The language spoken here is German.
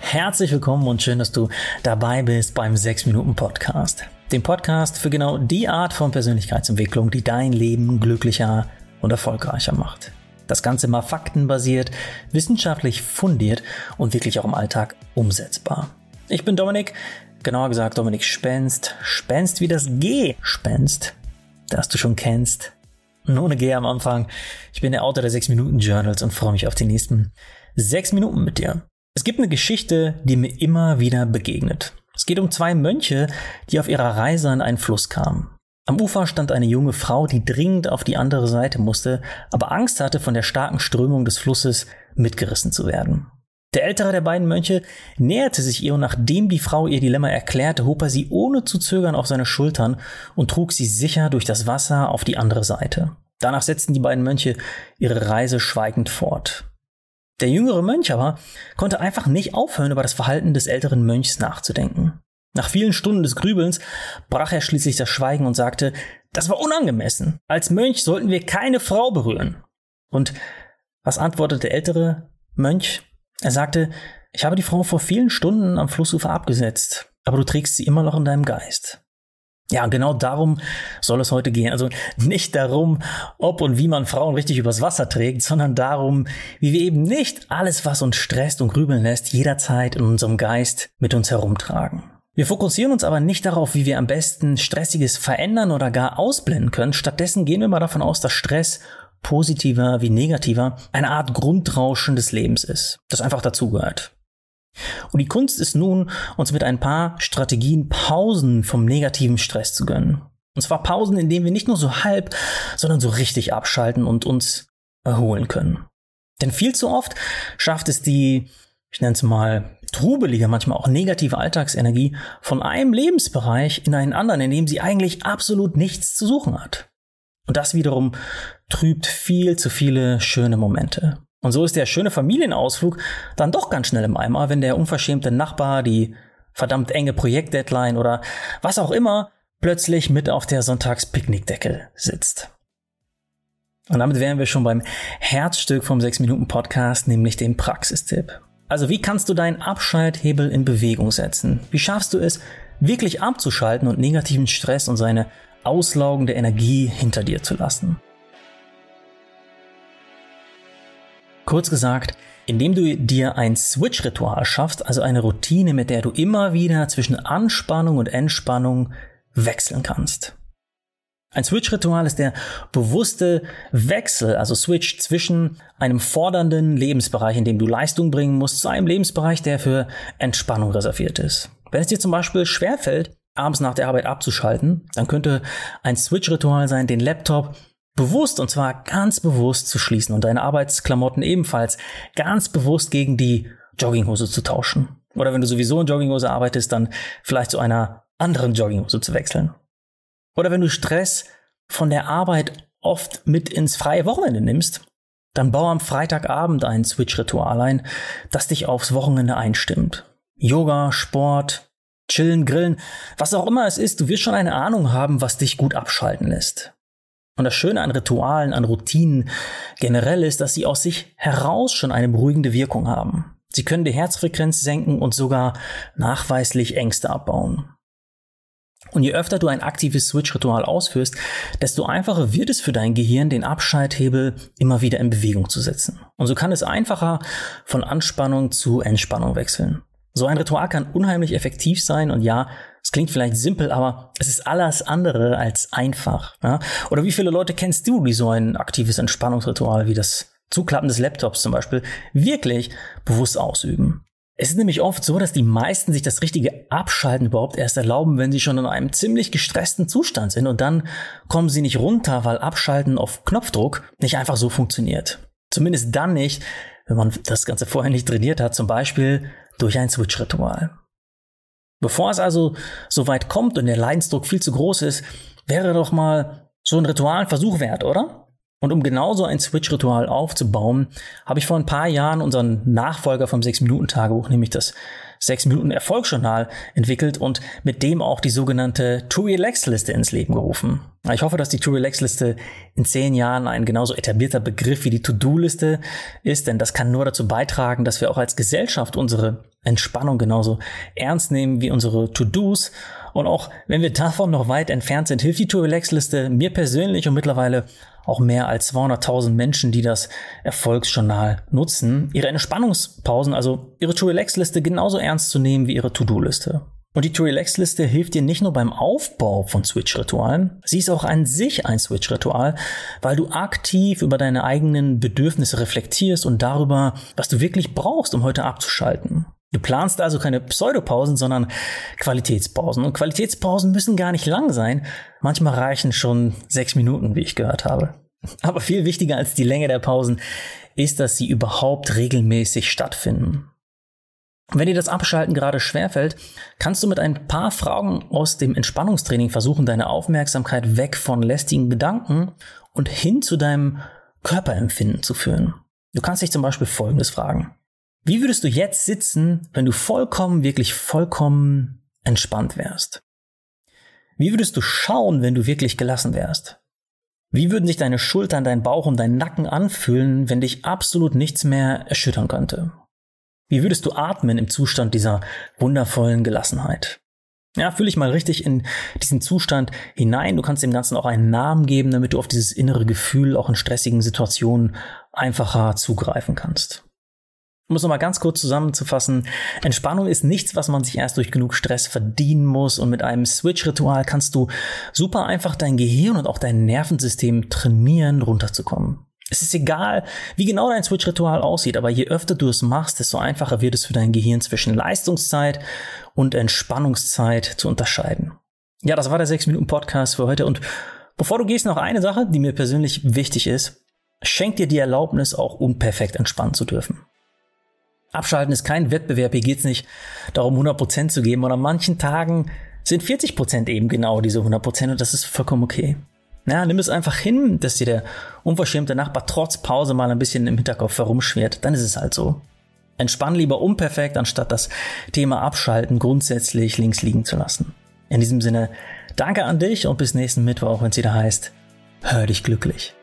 Herzlich willkommen und schön, dass du dabei bist beim 6-Minuten-Podcast. Dem Podcast für genau die Art von Persönlichkeitsentwicklung, die dein Leben glücklicher und erfolgreicher macht. Das Ganze mal faktenbasiert, wissenschaftlich fundiert und wirklich auch im Alltag umsetzbar. Ich bin Dominik, genauer gesagt Dominik Spenst. Spenst wie das G-Spenst, das du schon kennst. Und ohne G am Anfang. Ich bin der Autor der 6 Minuten Journals und freue mich auf die nächsten 6 Minuten mit dir. Es gibt eine Geschichte, die mir immer wieder begegnet. Es geht um zwei Mönche, die auf ihrer Reise an einen Fluss kamen. Am Ufer stand eine junge Frau, die dringend auf die andere Seite musste, aber Angst hatte, von der starken Strömung des Flusses mitgerissen zu werden. Der ältere der beiden Mönche näherte sich ihr und nachdem die Frau ihr Dilemma erklärte, hob er sie ohne zu zögern auf seine Schultern und trug sie sicher durch das Wasser auf die andere Seite. Danach setzten die beiden Mönche ihre Reise schweigend fort. Der jüngere Mönch aber konnte einfach nicht aufhören, über das Verhalten des älteren Mönchs nachzudenken. Nach vielen Stunden des Grübelns brach er schließlich das Schweigen und sagte, das war unangemessen. Als Mönch sollten wir keine Frau berühren. Und was antwortete der ältere Mönch? Er sagte, ich habe die Frau vor vielen Stunden am Flussufer abgesetzt, aber du trägst sie immer noch in deinem Geist. Ja, genau darum soll es heute gehen. Also nicht darum, ob und wie man Frauen richtig übers Wasser trägt, sondern darum, wie wir eben nicht alles, was uns stresst und grübeln lässt, jederzeit in unserem Geist mit uns herumtragen. Wir fokussieren uns aber nicht darauf, wie wir am besten Stressiges verändern oder gar ausblenden können. Stattdessen gehen wir mal davon aus, dass Stress positiver wie negativer eine Art Grundrauschen des Lebens ist, das einfach dazugehört. Und die Kunst ist nun, uns mit ein paar Strategien Pausen vom negativen Stress zu gönnen. Und zwar Pausen, in denen wir nicht nur so halb, sondern so richtig abschalten und uns erholen können. Denn viel zu oft schafft es die, ich nenne es mal, trubelige, manchmal auch negative Alltagsenergie von einem Lebensbereich in einen anderen, in dem sie eigentlich absolut nichts zu suchen hat. Und das wiederum trübt viel zu viele schöne Momente. Und so ist der schöne Familienausflug dann doch ganz schnell im Eimer, wenn der unverschämte Nachbar die verdammt enge Projektdeadline oder was auch immer plötzlich mit auf der Sonntagspicknickdecke sitzt. Und damit wären wir schon beim Herzstück vom 6-Minuten-Podcast, nämlich dem Praxistipp. Also wie kannst du deinen Abschalthebel in Bewegung setzen? Wie schaffst du es, wirklich abzuschalten und negativen Stress und seine auslaugende Energie hinter dir zu lassen? Kurz gesagt, indem du dir ein Switch-Ritual schaffst, also eine Routine, mit der du immer wieder zwischen Anspannung und Entspannung wechseln kannst. Ein Switch-Ritual ist der bewusste Wechsel, also Switch zwischen einem fordernden Lebensbereich, in dem du Leistung bringen musst, zu einem Lebensbereich, der für Entspannung reserviert ist. Wenn es dir zum Beispiel schwerfällt, abends nach der Arbeit abzuschalten, dann könnte ein Switch-Ritual sein, den Laptop bewusst und zwar ganz bewusst zu schließen und deine Arbeitsklamotten ebenfalls ganz bewusst gegen die Jogginghose zu tauschen. Oder wenn du sowieso in Jogginghose arbeitest, dann vielleicht zu einer anderen Jogginghose zu wechseln. Oder wenn du Stress von der Arbeit oft mit ins freie Wochenende nimmst, dann bau am Freitagabend ein Switch-Ritual ein, das dich aufs Wochenende einstimmt. Yoga, Sport, Chillen, Grillen, was auch immer es ist, du wirst schon eine Ahnung haben, was dich gut abschalten lässt. Und das Schöne an Ritualen, an Routinen generell ist, dass sie aus sich heraus schon eine beruhigende Wirkung haben. Sie können die Herzfrequenz senken und sogar nachweislich Ängste abbauen. Und je öfter du ein aktives Switch-Ritual ausführst, desto einfacher wird es für dein Gehirn, den Abschalthebel immer wieder in Bewegung zu setzen. Und so kann es einfacher von Anspannung zu Entspannung wechseln. So ein Ritual kann unheimlich effektiv sein und ja, es klingt vielleicht simpel, aber es ist alles andere als einfach. Ja? Oder wie viele Leute kennst du, die so ein aktives Entspannungsritual wie das Zuklappen des Laptops zum Beispiel wirklich bewusst ausüben? Es ist nämlich oft so, dass die meisten sich das richtige Abschalten überhaupt erst erlauben, wenn sie schon in einem ziemlich gestressten Zustand sind und dann kommen sie nicht runter, weil Abschalten auf Knopfdruck nicht einfach so funktioniert. Zumindest dann nicht, wenn man das Ganze vorher nicht trainiert hat, zum Beispiel durch ein Switch-Ritual. Bevor es also so weit kommt und der Leidensdruck viel zu groß ist, wäre doch mal so ein Ritual ein Versuch wert, oder? Und um genau so ein Switch-Ritual aufzubauen, habe ich vor ein paar Jahren unseren Nachfolger vom 6-Minuten-Tagebuch, nämlich das 6 Minuten Erfolgsjournal entwickelt und mit dem auch die sogenannte To Relax Liste ins Leben gerufen. Ich hoffe, dass die To Relax Liste in 10 Jahren ein genauso etablierter Begriff wie die To-Do Liste ist, denn das kann nur dazu beitragen, dass wir auch als Gesellschaft unsere Entspannung genauso ernst nehmen wie unsere To-Dos. Und auch wenn wir davon noch weit entfernt sind, hilft die To Relax Liste mir persönlich und mittlerweile auch mehr als 200.000 Menschen, die das Erfolgsjournal nutzen, ihre Entspannungspausen, also ihre To-Relax-Liste genauso ernst zu nehmen wie ihre To-Do-Liste. Und die To-Relax-Liste hilft dir nicht nur beim Aufbau von Switch-Ritualen, sie ist auch an sich ein Switch-Ritual, weil du aktiv über deine eigenen Bedürfnisse reflektierst und darüber, was du wirklich brauchst, um heute abzuschalten. Du planst also keine Pseudopausen, sondern Qualitätspausen. Und Qualitätspausen müssen gar nicht lang sein. Manchmal reichen schon sechs Minuten, wie ich gehört habe. Aber viel wichtiger als die Länge der Pausen ist, dass sie überhaupt regelmäßig stattfinden. Wenn dir das Abschalten gerade schwerfällt, kannst du mit ein paar Fragen aus dem Entspannungstraining versuchen, deine Aufmerksamkeit weg von lästigen Gedanken und hin zu deinem Körperempfinden zu führen. Du kannst dich zum Beispiel Folgendes fragen. Wie würdest du jetzt sitzen, wenn du vollkommen, wirklich vollkommen entspannt wärst? Wie würdest du schauen, wenn du wirklich gelassen wärst? Wie würden sich deine Schultern, dein Bauch und dein Nacken anfühlen, wenn dich absolut nichts mehr erschüttern könnte? Wie würdest du atmen im Zustand dieser wundervollen Gelassenheit? Ja, fühle ich mal richtig in diesen Zustand hinein. Du kannst dem Ganzen auch einen Namen geben, damit du auf dieses innere Gefühl auch in stressigen Situationen einfacher zugreifen kannst. Um es nochmal ganz kurz zusammenzufassen, Entspannung ist nichts, was man sich erst durch genug Stress verdienen muss und mit einem Switch-Ritual kannst du super einfach dein Gehirn und auch dein Nervensystem trainieren, runterzukommen. Es ist egal, wie genau dein Switch-Ritual aussieht, aber je öfter du es machst, desto einfacher wird es für dein Gehirn zwischen Leistungszeit und Entspannungszeit zu unterscheiden. Ja, das war der 6-Minuten-Podcast für heute und bevor du gehst, noch eine Sache, die mir persönlich wichtig ist. Schenk dir die Erlaubnis, auch unperfekt entspannen zu dürfen. Abschalten ist kein Wettbewerb. Hier geht es nicht darum, 100% zu geben. Und an manchen Tagen sind 40% eben genau diese 100% und das ist vollkommen okay. Ja, nimm es einfach hin, dass dir der unverschämte Nachbar trotz Pause mal ein bisschen im Hinterkopf herumschwirrt. Dann ist es halt so. Entspann lieber unperfekt, anstatt das Thema Abschalten grundsätzlich links liegen zu lassen. In diesem Sinne, danke an dich und bis nächsten Mittwoch, wenn es wieder heißt, hör dich glücklich.